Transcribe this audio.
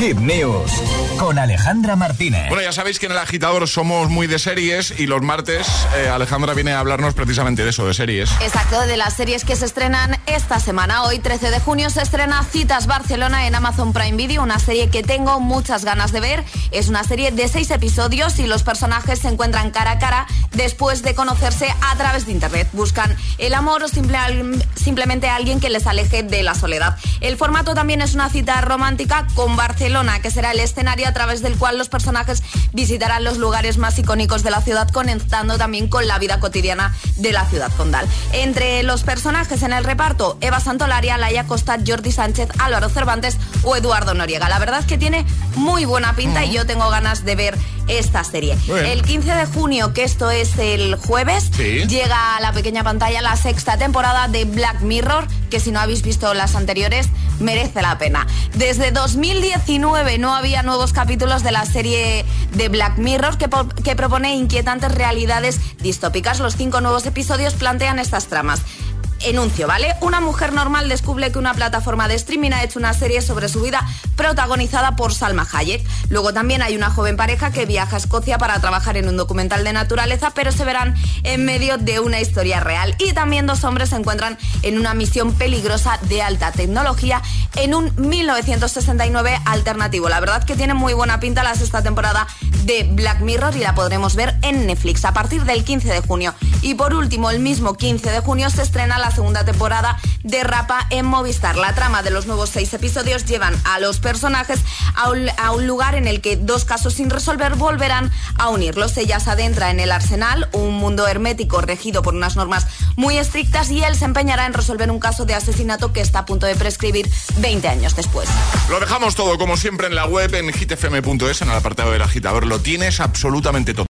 Hit News con Alejandra Martínez. Bueno, ya sabéis que en el agitador somos muy de series y los martes eh, Alejandra viene a hablarnos precisamente de eso, de series. Exacto, de las series que se estrenan esta semana. Hoy, 13 de junio, se estrena Citas Barcelona en Amazon Prime Video, una serie que tengo muchas ganas de ver. Es una serie de seis episodios y los personajes se encuentran cara a cara después de conocerse a través de Internet. Buscan el amor o simplemente alguien que les aleje de la soledad. El formato también es una cita romántica con Barcelona, que será el escenario a través del cual los personajes visitarán los lugares más icónicos de la ciudad, conectando también con la vida cotidiana de la ciudad condal. Entre los personajes en el reparto, Eva Santolaria, Laia Costa, Jordi Sánchez, Álvaro Cervantes o Eduardo Noriega. La verdad es que tiene muy buena pinta y yo tengo ganas de ver esta serie. El 15 de junio, que esto es el jueves, llega a la pequeña pantalla la sexta temporada de Black Mirror, que si no habéis visto las anteriores, merece la pena. Desde 2019 no había nuevos capítulos de la serie de Black Mirror que, que propone inquietantes realidades distópicas. Los cinco nuevos episodios plantean estas tramas enuncio, ¿vale? Una mujer normal descubre que una plataforma de streaming ha hecho una serie sobre su vida protagonizada por Salma Hayek. Luego también hay una joven pareja que viaja a Escocia para trabajar en un documental de naturaleza, pero se verán en medio de una historia real. Y también dos hombres se encuentran en una misión peligrosa de alta tecnología en un 1969 alternativo. La verdad que tiene muy buena pinta la sexta temporada de Black Mirror y la podremos ver en Netflix a partir del 15 de junio. Y por último, el mismo 15 de junio se estrena la segunda temporada de Rapa en Movistar. La trama de los nuevos seis episodios llevan a los personajes a un, lugar en el que dos casos sin resolver volverán a unirlos. Ella se adentra en el Arsenal, un mundo hermético regido por unas normas muy estrictas y él se empeñará en resolver un caso de asesinato que está a punto de prescribir 20 años después. Lo dejamos todo como siempre en la web en hitfm.es en el apartado del agitador. Lo tienes absolutamente todo.